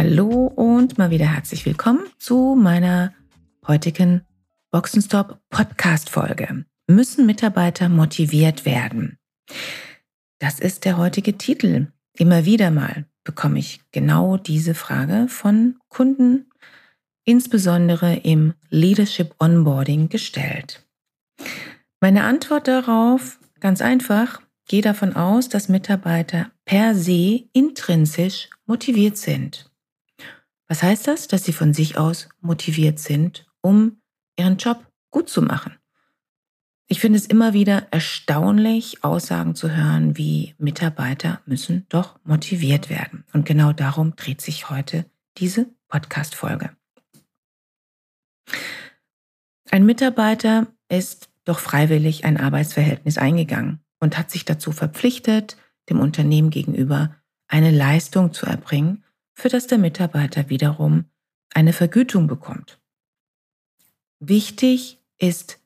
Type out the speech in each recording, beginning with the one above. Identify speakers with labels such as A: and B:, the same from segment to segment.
A: Hallo und mal wieder herzlich willkommen zu meiner heutigen Boxenstop Podcast Folge. Müssen Mitarbeiter motiviert werden? Das ist der heutige Titel. Immer wieder mal bekomme ich genau diese Frage von Kunden, insbesondere im Leadership Onboarding gestellt. Meine Antwort darauf ganz einfach, gehe davon aus, dass Mitarbeiter per se intrinsisch motiviert sind. Was heißt das? Dass sie von sich aus motiviert sind, um ihren Job gut zu machen. Ich finde es immer wieder erstaunlich, Aussagen zu hören, wie Mitarbeiter müssen doch motiviert werden. Und genau darum dreht sich heute diese Podcast-Folge. Ein Mitarbeiter ist doch freiwillig ein Arbeitsverhältnis eingegangen und hat sich dazu verpflichtet, dem Unternehmen gegenüber eine Leistung zu erbringen, für das der Mitarbeiter wiederum eine Vergütung bekommt. Wichtig ist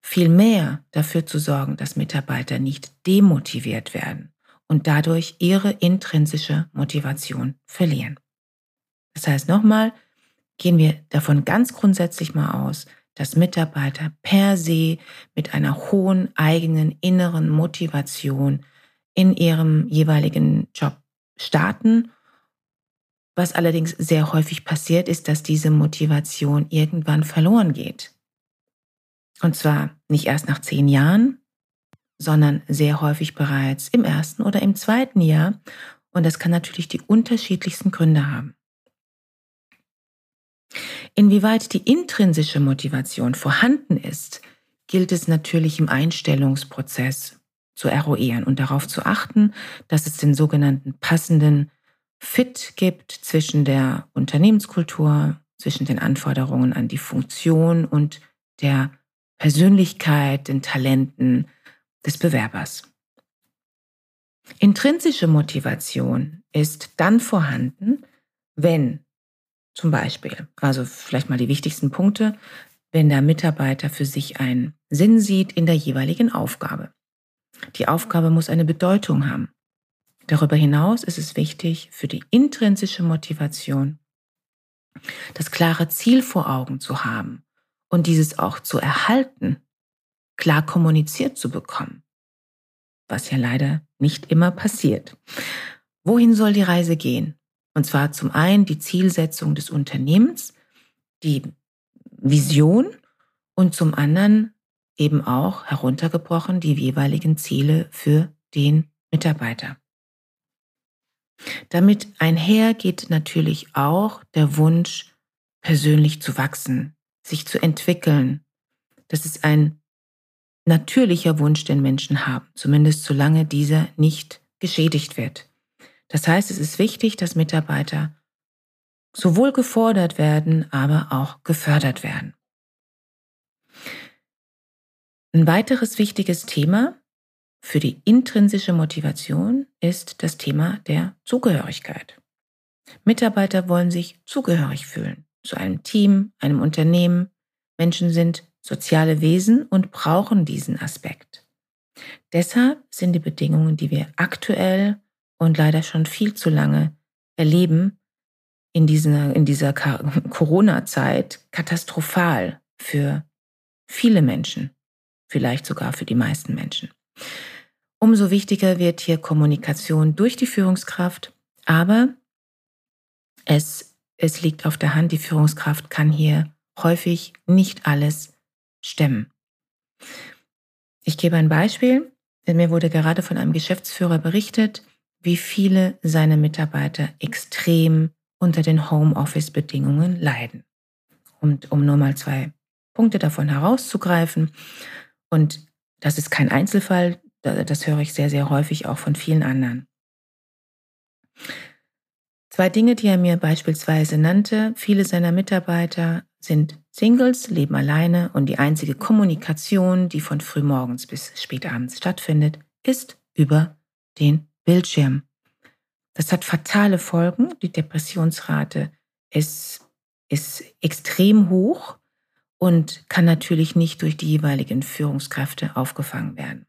A: vielmehr dafür zu sorgen, dass Mitarbeiter nicht demotiviert werden und dadurch ihre intrinsische Motivation verlieren. Das heißt nochmal, gehen wir davon ganz grundsätzlich mal aus, dass Mitarbeiter per se mit einer hohen eigenen inneren Motivation in ihrem jeweiligen Job starten was allerdings sehr häufig passiert, ist, dass diese Motivation irgendwann verloren geht. Und zwar nicht erst nach zehn Jahren, sondern sehr häufig bereits im ersten oder im zweiten Jahr. Und das kann natürlich die unterschiedlichsten Gründe haben. Inwieweit die intrinsische Motivation vorhanden ist, gilt es natürlich im Einstellungsprozess zu eruieren und darauf zu achten, dass es den sogenannten passenden Fit gibt zwischen der Unternehmenskultur, zwischen den Anforderungen an die Funktion und der Persönlichkeit, den Talenten des Bewerbers. Intrinsische Motivation ist dann vorhanden, wenn zum Beispiel, also vielleicht mal die wichtigsten Punkte, wenn der Mitarbeiter für sich einen Sinn sieht in der jeweiligen Aufgabe. Die Aufgabe muss eine Bedeutung haben. Darüber hinaus ist es wichtig für die intrinsische Motivation, das klare Ziel vor Augen zu haben und dieses auch zu erhalten, klar kommuniziert zu bekommen, was ja leider nicht immer passiert. Wohin soll die Reise gehen? Und zwar zum einen die Zielsetzung des Unternehmens, die Vision und zum anderen eben auch heruntergebrochen die jeweiligen Ziele für den Mitarbeiter. Damit einher geht natürlich auch der Wunsch, persönlich zu wachsen, sich zu entwickeln. Das ist ein natürlicher Wunsch, den Menschen haben, zumindest solange dieser nicht geschädigt wird. Das heißt, es ist wichtig, dass Mitarbeiter sowohl gefordert werden, aber auch gefördert werden. Ein weiteres wichtiges Thema für die intrinsische Motivation ist das Thema der Zugehörigkeit. Mitarbeiter wollen sich zugehörig fühlen zu einem Team, einem Unternehmen. Menschen sind soziale Wesen und brauchen diesen Aspekt. Deshalb sind die Bedingungen, die wir aktuell und leider schon viel zu lange erleben, in dieser, in dieser Corona-Zeit katastrophal für viele Menschen, vielleicht sogar für die meisten Menschen. Umso wichtiger wird hier Kommunikation durch die Führungskraft, aber es, es liegt auf der Hand, die Führungskraft kann hier häufig nicht alles stemmen. Ich gebe ein Beispiel. Mir wurde gerade von einem Geschäftsführer berichtet, wie viele seiner Mitarbeiter extrem unter den Homeoffice-Bedingungen leiden. Und um nur mal zwei Punkte davon herauszugreifen. Und das ist kein Einzelfall, das höre ich sehr, sehr häufig auch von vielen anderen. Zwei Dinge, die er mir beispielsweise nannte. Viele seiner Mitarbeiter sind Singles, leben alleine und die einzige Kommunikation, die von frühmorgens bis spätabends stattfindet, ist über den Bildschirm. Das hat fatale Folgen. Die Depressionsrate ist, ist extrem hoch und kann natürlich nicht durch die jeweiligen Führungskräfte aufgefangen werden.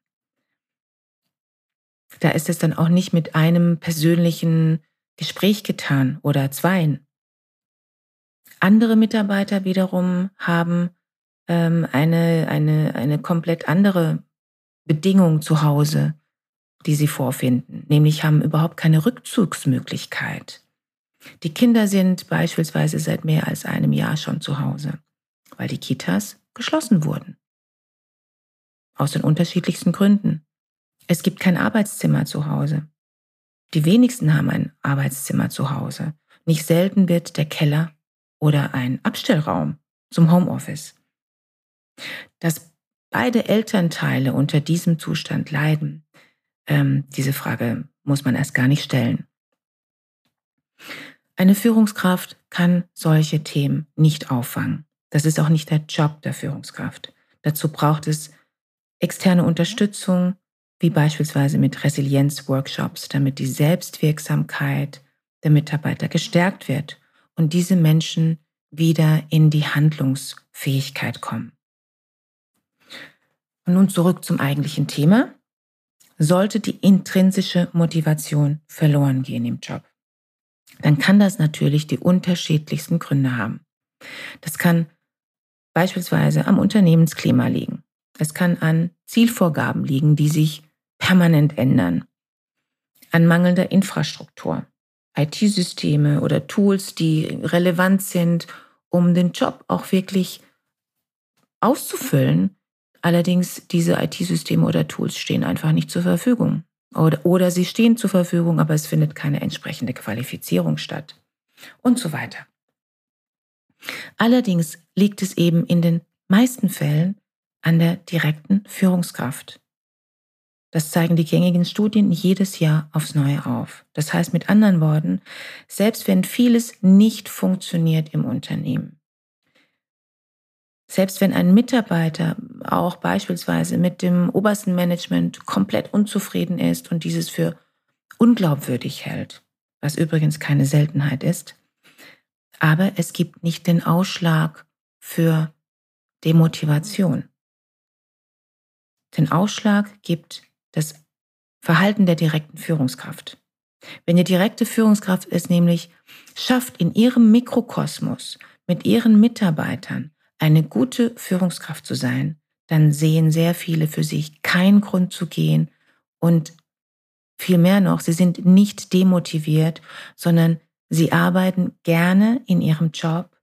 A: Da ist es dann auch nicht mit einem persönlichen Gespräch getan oder zweien. Andere Mitarbeiter wiederum haben ähm, eine, eine, eine komplett andere Bedingung zu Hause, die sie vorfinden, nämlich haben überhaupt keine Rückzugsmöglichkeit. Die Kinder sind beispielsweise seit mehr als einem Jahr schon zu Hause, weil die Kitas geschlossen wurden. Aus den unterschiedlichsten Gründen. Es gibt kein Arbeitszimmer zu Hause. Die wenigsten haben ein Arbeitszimmer zu Hause. Nicht selten wird der Keller oder ein Abstellraum zum Homeoffice. Dass beide Elternteile unter diesem Zustand leiden, ähm, diese Frage muss man erst gar nicht stellen. Eine Führungskraft kann solche Themen nicht auffangen. Das ist auch nicht der Job der Führungskraft. Dazu braucht es externe Unterstützung, wie beispielsweise mit Resilienz-Workshops, damit die Selbstwirksamkeit der Mitarbeiter gestärkt wird und diese Menschen wieder in die Handlungsfähigkeit kommen. Und nun zurück zum eigentlichen Thema. Sollte die intrinsische Motivation verloren gehen im Job, dann kann das natürlich die unterschiedlichsten Gründe haben. Das kann beispielsweise am Unternehmensklima liegen. Es kann an Zielvorgaben liegen, die sich permanent ändern. An mangelnder Infrastruktur, IT-Systeme oder Tools, die relevant sind, um den Job auch wirklich auszufüllen. Allerdings diese IT-Systeme oder Tools stehen einfach nicht zur Verfügung. Oder, oder sie stehen zur Verfügung, aber es findet keine entsprechende Qualifizierung statt. Und so weiter. Allerdings liegt es eben in den meisten Fällen an der direkten Führungskraft. Das zeigen die gängigen Studien jedes Jahr aufs Neue auf. Das heißt mit anderen Worten, selbst wenn vieles nicht funktioniert im Unternehmen, selbst wenn ein Mitarbeiter auch beispielsweise mit dem obersten Management komplett unzufrieden ist und dieses für unglaubwürdig hält, was übrigens keine Seltenheit ist, aber es gibt nicht den Ausschlag für Demotivation. Den Ausschlag gibt das Verhalten der direkten Führungskraft. Wenn die direkte Führungskraft es nämlich schafft, in ihrem Mikrokosmos mit ihren Mitarbeitern eine gute Führungskraft zu sein, dann sehen sehr viele für sich keinen Grund zu gehen und viel mehr noch, sie sind nicht demotiviert, sondern sie arbeiten gerne in ihrem Job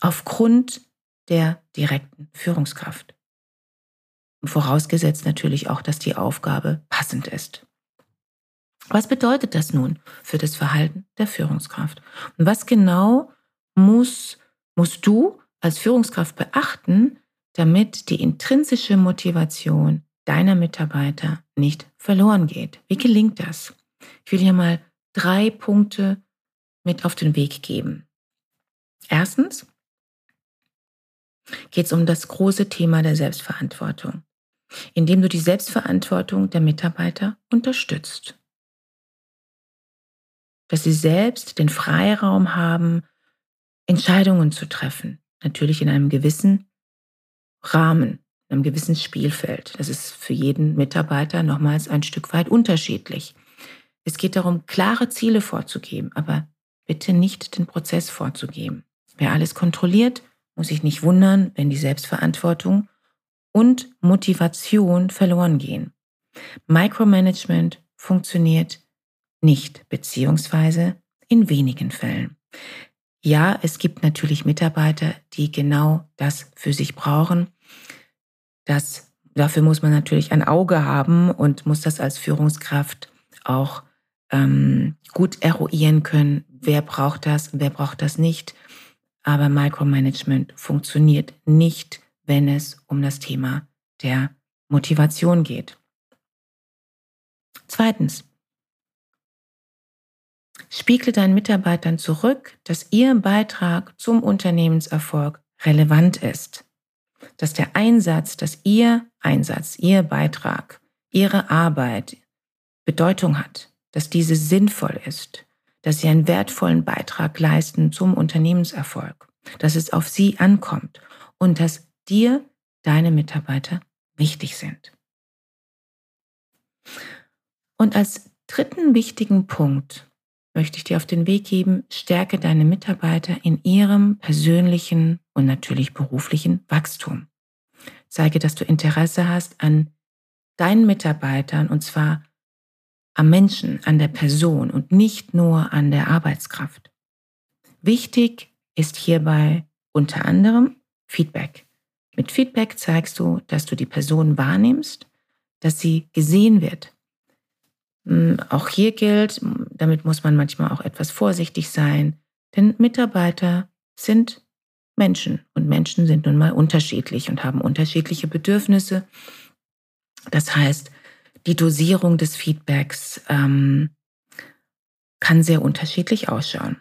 A: aufgrund der direkten Führungskraft. Vorausgesetzt natürlich auch, dass die Aufgabe passend ist. Was bedeutet das nun für das Verhalten der Führungskraft? Und was genau muss, musst du als Führungskraft beachten, damit die intrinsische Motivation deiner Mitarbeiter nicht verloren geht? Wie gelingt das? Ich will hier mal drei Punkte mit auf den Weg geben. Erstens geht es um das große Thema der Selbstverantwortung indem du die Selbstverantwortung der Mitarbeiter unterstützt. Dass sie selbst den Freiraum haben, Entscheidungen zu treffen, natürlich in einem gewissen Rahmen, in einem gewissen Spielfeld. Das ist für jeden Mitarbeiter nochmals ein Stück weit unterschiedlich. Es geht darum, klare Ziele vorzugeben, aber bitte nicht den Prozess vorzugeben. Wer alles kontrolliert, muss sich nicht wundern, wenn die Selbstverantwortung und Motivation verloren gehen. Micromanagement funktioniert nicht, beziehungsweise in wenigen Fällen. Ja, es gibt natürlich Mitarbeiter, die genau das für sich brauchen. Das, dafür muss man natürlich ein Auge haben und muss das als Führungskraft auch ähm, gut eruieren können. Wer braucht das, wer braucht das nicht. Aber Micromanagement funktioniert nicht wenn es um das Thema der Motivation geht. Zweitens. Spiegle deinen Mitarbeitern zurück, dass ihr Beitrag zum Unternehmenserfolg relevant ist. Dass der Einsatz, dass ihr Einsatz, ihr Beitrag, ihre Arbeit Bedeutung hat, dass diese sinnvoll ist, dass sie einen wertvollen Beitrag leisten zum Unternehmenserfolg, dass es auf sie ankommt und dass dir deine Mitarbeiter wichtig sind. Und als dritten wichtigen Punkt möchte ich dir auf den Weg geben, stärke deine Mitarbeiter in ihrem persönlichen und natürlich beruflichen Wachstum. Zeige, dass du Interesse hast an deinen Mitarbeitern und zwar am Menschen, an der Person und nicht nur an der Arbeitskraft. Wichtig ist hierbei unter anderem Feedback. Mit Feedback zeigst du, dass du die Person wahrnimmst, dass sie gesehen wird. Hm, auch hier gilt, damit muss man manchmal auch etwas vorsichtig sein, denn Mitarbeiter sind Menschen und Menschen sind nun mal unterschiedlich und haben unterschiedliche Bedürfnisse. Das heißt, die Dosierung des Feedbacks ähm, kann sehr unterschiedlich ausschauen.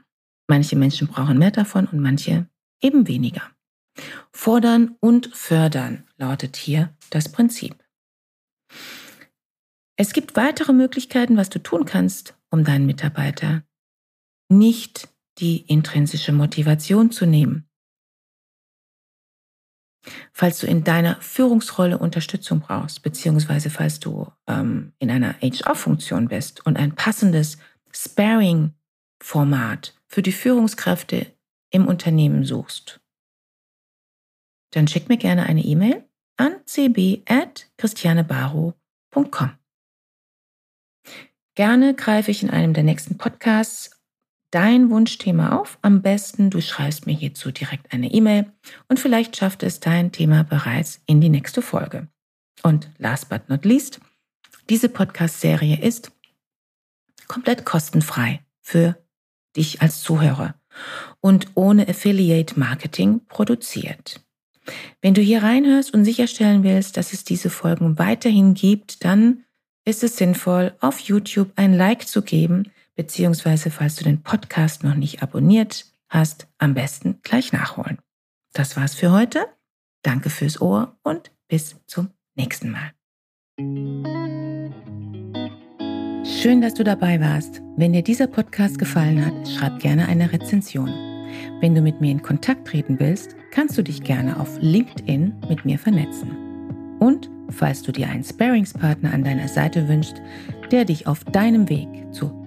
A: Manche Menschen brauchen mehr davon und manche eben weniger. Fordern und fördern lautet hier das Prinzip. Es gibt weitere Möglichkeiten, was du tun kannst, um deinen Mitarbeiter nicht die intrinsische Motivation zu nehmen. Falls du in deiner Führungsrolle Unterstützung brauchst, beziehungsweise falls du ähm, in einer HR-Funktion bist und ein passendes Sparing-Format für die Führungskräfte im Unternehmen suchst, dann schick mir gerne eine E-Mail an cb.christianebaro.com. Gerne greife ich in einem der nächsten Podcasts dein Wunschthema auf. Am besten, du schreibst mir hierzu direkt eine E-Mail und vielleicht schafft es dein Thema bereits in die nächste Folge. Und last but not least, diese Podcast-Serie ist komplett kostenfrei für dich als Zuhörer und ohne Affiliate Marketing produziert. Wenn du hier reinhörst und sicherstellen willst, dass es diese Folgen weiterhin gibt, dann ist es sinnvoll, auf YouTube ein Like zu geben, beziehungsweise falls du den Podcast noch nicht abonniert hast, am besten gleich nachholen. Das war's für heute. Danke fürs Ohr und bis zum nächsten Mal. Schön, dass du dabei warst. Wenn dir dieser Podcast gefallen hat, schreib gerne eine Rezension. Wenn du mit mir in Kontakt treten willst, kannst du dich gerne auf LinkedIn mit mir vernetzen. Und falls du dir einen Sparingspartner an deiner Seite wünschst, der dich auf deinem Weg zu